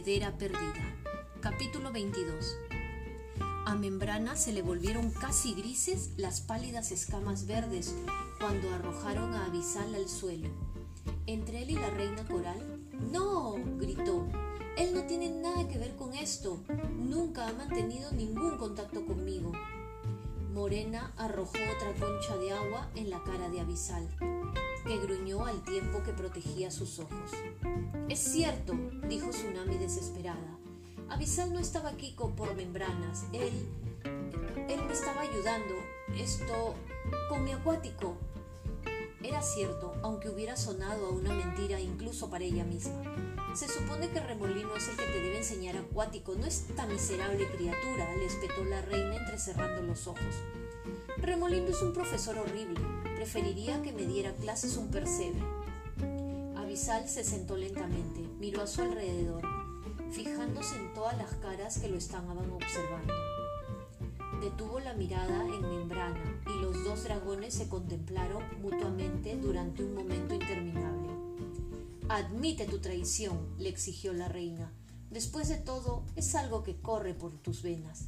perdida. Capítulo 22. A Membrana se le volvieron casi grises las pálidas escamas verdes cuando arrojaron a Avisal al suelo. Entre él y la reina coral, ¡No! gritó. Él no tiene nada que ver con esto. Nunca ha mantenido ningún contacto conmigo. Morena arrojó otra concha de agua en la cara de Avisal que gruñó al tiempo que protegía sus ojos. Es cierto, dijo Tsunami desesperada. Avisal no estaba aquí por membranas. Él. Él me estaba ayudando. Esto. con mi acuático. Era cierto, aunque hubiera sonado a una mentira incluso para ella misma. Se supone que Remolino es el que te debe enseñar acuático, no esta miserable criatura, le espetó la reina entrecerrando los ojos. Remolino es un profesor horrible, Preferiría que me diera clases un percebe. Avisal se sentó lentamente, miró a su alrededor, fijándose en todas las caras que lo estaban observando. Detuvo la mirada en membrana y los dos dragones se contemplaron mutuamente durante un momento interminable. Admite tu traición, le exigió la reina. Después de todo, es algo que corre por tus venas.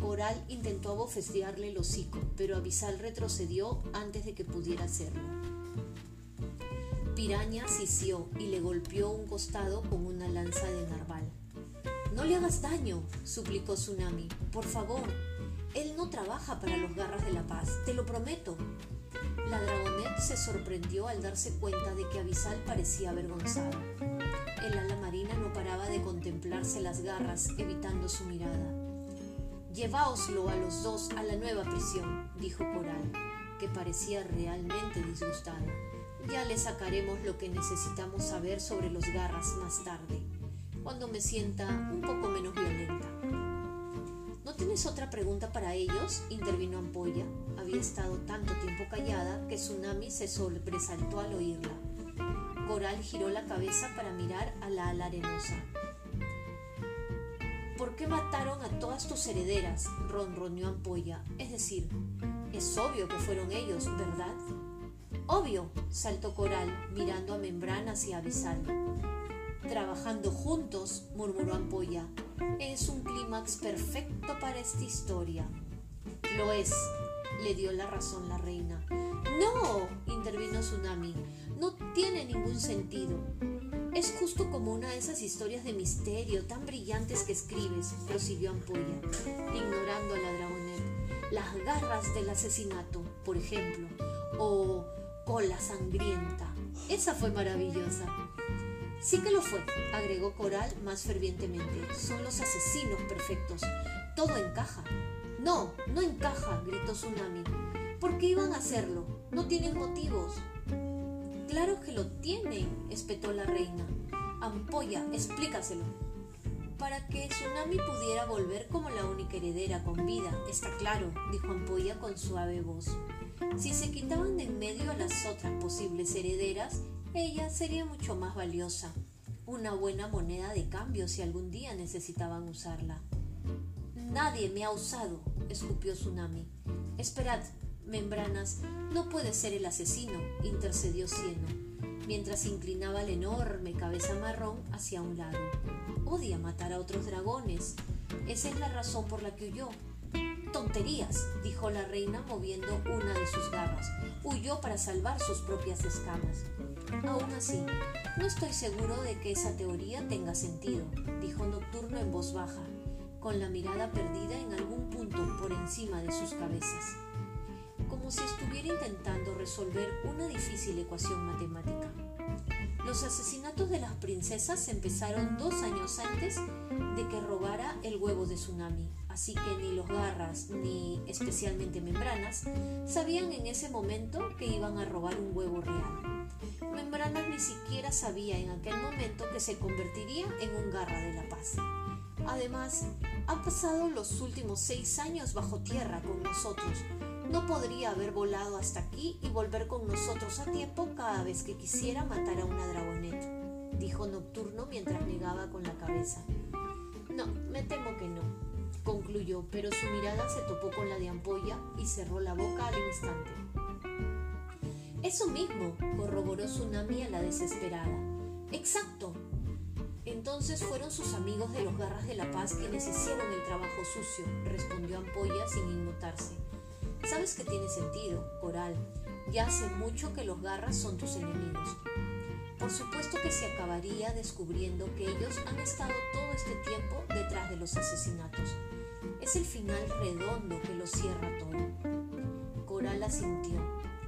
Coral intentó abofetearle el hocico, pero Avisal retrocedió antes de que pudiera hacerlo. Piraña sisió y le golpeó un costado con una lanza de narval. No le hagas daño, suplicó Tsunami. Por favor, él no trabaja para los garras de la paz, te lo prometo. La dragonet se sorprendió al darse cuenta de que Avisal parecía avergonzado. El ala marina no paraba de contemplarse las garras, evitando su mirada. Lleváoslo a los dos a la nueva prisión, dijo Coral, que parecía realmente disgustada. Ya le sacaremos lo que necesitamos saber sobre los garras más tarde, cuando me sienta un poco menos violenta. ¿No tienes otra pregunta para ellos? intervino Ampolla. Había estado tanto tiempo callada que Tsunami se sobresaltó al oírla. Coral giró la cabeza para mirar a la ala arenosa. ¿Por qué mataron a todas tus herederas? ronroneó Ampolla. Es decir, es obvio que fueron ellos, ¿verdad? Obvio, saltó Coral, mirando a Membranas y a Abisal. Trabajando juntos, murmuró Ampolla. Es un clímax perfecto para esta historia. Lo es, le dio la razón la reina. No, intervino Tsunami, no tiene ningún sentido. Es justo como una de esas historias de misterio tan brillantes que escribes, prosiguió Ampolla, ignorando a la dragonet. Las garras del asesinato, por ejemplo, o cola sangrienta. Esa fue maravillosa. Sí que lo fue, agregó Coral más fervientemente. Son los asesinos perfectos. Todo encaja. No, no encaja, gritó Tsunami. ¿Por qué iban a hacerlo? No tienen motivos. Claro que lo tienen, espetó la reina. Ampolla, explícaselo. Para que Tsunami pudiera volver como la única heredera con vida, está claro, dijo Ampolla con suave voz. Si se quitaban de en medio a las otras posibles herederas, ella sería mucho más valiosa. Una buena moneda de cambio si algún día necesitaban usarla. Nadie me ha usado, escupió Tsunami. Esperad, Membranas, no puede ser el asesino, intercedió Cieno, mientras inclinaba la enorme cabeza marrón hacia un lado. Odia matar a otros dragones. Esa es la razón por la que huyó. Tonterías, dijo la reina moviendo una de sus garras. Huyó para salvar sus propias escamas. Aún así, no estoy seguro de que esa teoría tenga sentido, dijo Nocturno en voz baja, con la mirada perdida en algún punto por encima de sus cabezas si estuviera intentando resolver una difícil ecuación matemática. Los asesinatos de las princesas empezaron dos años antes de que robara el huevo de tsunami, así que ni los garras ni especialmente membranas sabían en ese momento que iban a robar un huevo real. Membranas ni siquiera sabía en aquel momento que se convertiría en un garra de la paz. Además, ha pasado los últimos seis años bajo tierra con nosotros, no podría haber volado hasta aquí y volver con nosotros a tiempo cada vez que quisiera matar a una dragonet, dijo Nocturno mientras negaba con la cabeza. No, me temo que no, concluyó, pero su mirada se topó con la de Ampolla y cerró la boca al instante. Eso mismo, corroboró Tsunami a la desesperada. Exacto. En Entonces fueron sus amigos de los Garras de la Paz quienes hicieron el trabajo sucio, respondió Ampolla sin inmutarse. Sabes que tiene sentido, Coral. Ya hace mucho que los Garras son tus enemigos. Por supuesto que se acabaría descubriendo que ellos han estado todo este tiempo detrás de los asesinatos. Es el final redondo que lo cierra todo. Coral asintió.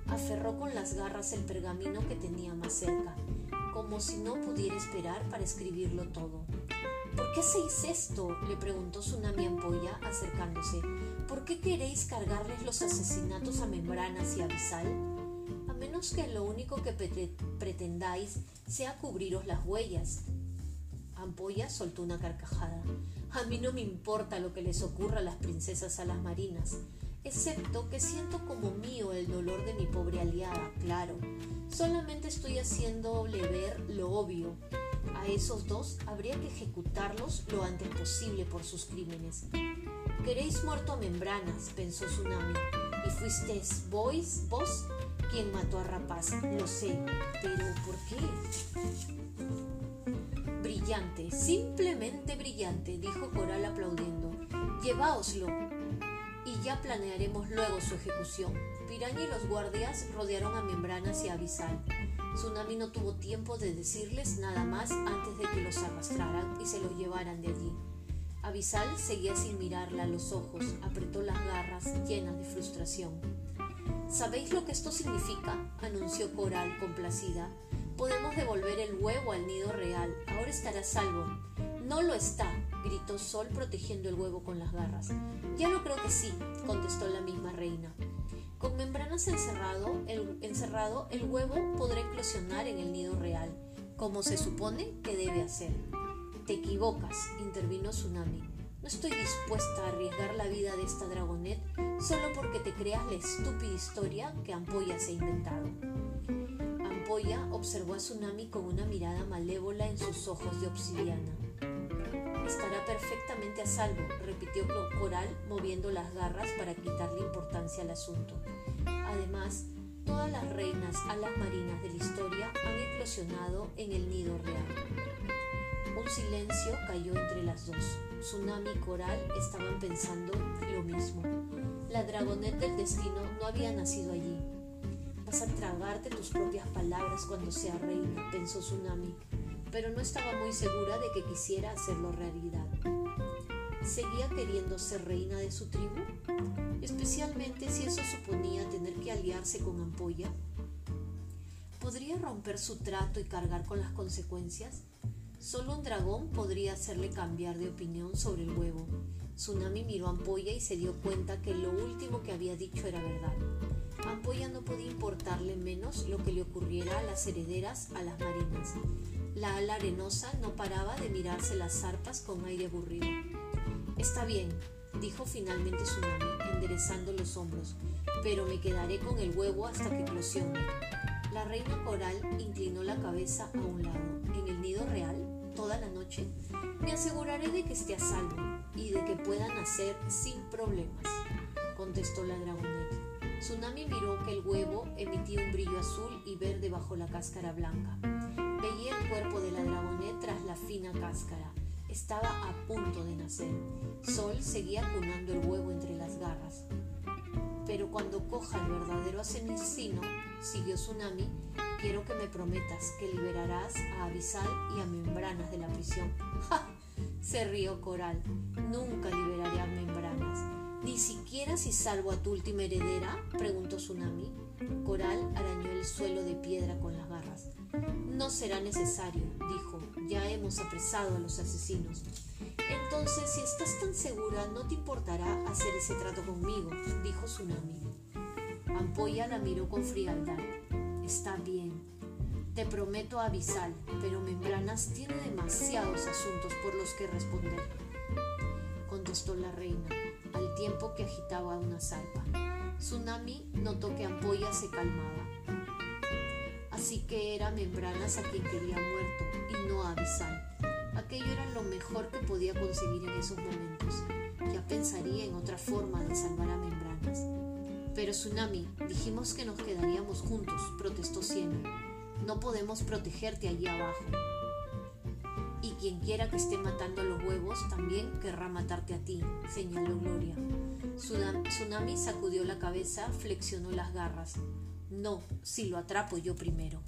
Aferró con las garras el pergamino que tenía más cerca, como si no pudiera esperar para escribirlo todo. ¿Por qué hacéis esto? le preguntó Tsunami Ampolla acercándose. ¿Por qué queréis cargarles los asesinatos a Membranas y a A menos que lo único que pretendáis sea cubriros las huellas. Ampolla soltó una carcajada. A mí no me importa lo que les ocurra a las princesas a las marinas, excepto que siento como mío el dolor de mi pobre aliada, claro. Solamente estoy haciéndole ver lo obvio. A esos dos habría que ejecutarlos lo antes posible por sus crímenes. Queréis muerto a membranas, pensó Tsunami, y fuisteis vos, vos quien mató a Rapaz, lo sé, pero ¿por qué? Brillante, simplemente brillante, dijo Coral aplaudiendo. Lleváoslo. Y ya planearemos luego su ejecución. Piraña y los guardias rodearon a Membranas y a Avisal. Tsunami no tuvo tiempo de decirles nada más antes de que los arrastraran y se los llevaran de allí. Avisal seguía sin mirarla a los ojos, apretó las garras llenas de frustración. ¿Sabéis lo que esto significa? anunció Coral complacida. Podemos devolver el huevo al nido real. Ahora estará salvo. No lo está, gritó Sol protegiendo el huevo con las garras. Ya lo creo que sí, contestó la misma reina. Con membranas encerrado el, encerrado, el huevo podrá eclosionar en el nido real, como se supone que debe hacer. Te equivocas, intervino Tsunami. No estoy dispuesta a arriesgar la vida de esta dragonet solo porque te creas la estúpida historia que Ampolla se ha inventado observó a Tsunami con una mirada malévola en sus ojos de obsidiana. Estará perfectamente a salvo, repitió Coral moviendo las garras para quitarle importancia al asunto. Además, todas las reinas alas marinas de la historia han eclosionado en el nido real. Un silencio cayó entre las dos. Tsunami y Coral estaban pensando lo mismo. La dragonet del destino no había nacido allí, a tragarte tus propias palabras cuando sea reina, pensó Tsunami, pero no estaba muy segura de que quisiera hacerlo realidad. ¿Seguía queriendo ser reina de su tribu? Especialmente si eso suponía tener que aliarse con Ampolla. ¿Podría romper su trato y cargar con las consecuencias? Solo un dragón podría hacerle cambiar de opinión sobre el huevo. Tsunami miró a Ampolla y se dio cuenta que lo último que había dicho era verdad. Ampolla no podía importarle menos lo que le ocurriera a las herederas a las marinas. La ala arenosa no paraba de mirarse las zarpas con aire aburrido. Está bien, dijo finalmente Tsunami, enderezando los hombros, pero me quedaré con el huevo hasta que eclosione. La reina coral inclinó la cabeza a un lado. En el nido real, toda la noche, me aseguraré de que esté a salvo y de que pueda nacer sin problemas, contestó la dragoneta. Tsunami miró que el huevo emitía un brillo azul y verde bajo la cáscara blanca. Cuerpo de la dragonet tras la fina cáscara. Estaba a punto de nacer. Sol seguía cunando el huevo entre las garras. Pero cuando coja el verdadero asesino, siguió Tsunami, quiero que me prometas que liberarás a Avisal y a Membranas de la prisión. ¡Ja! Se rió Coral. Nunca liberaré a Membranas. ¿Ni siquiera si salvo a tu última heredera? preguntó Tsunami. Coral arañó el suelo de piedra con las. No será necesario, dijo. Ya hemos apresado a los asesinos. Entonces, si estás tan segura, no te importará hacer ese trato conmigo, dijo Tsunami. Ampolla la miró con frialdad. Está bien. Te prometo avisar, pero Membranas tiene demasiados asuntos por los que responder, contestó la reina al tiempo que agitaba una zarpa. Tsunami notó que Ampolla se calmaba. Así que era Membranas a quien quería muerto y no a Abisal. Aquello era lo mejor que podía conseguir en esos momentos. Ya pensaría en otra forma de salvar a Membranas. Pero Tsunami, dijimos que nos quedaríamos juntos, protestó Siena. No podemos protegerte allí abajo. Y quien quiera que esté matando a los huevos también querrá matarte a ti, señaló Gloria. Tsunami sacudió la cabeza, flexionó las garras. No, si lo atrapo yo primero.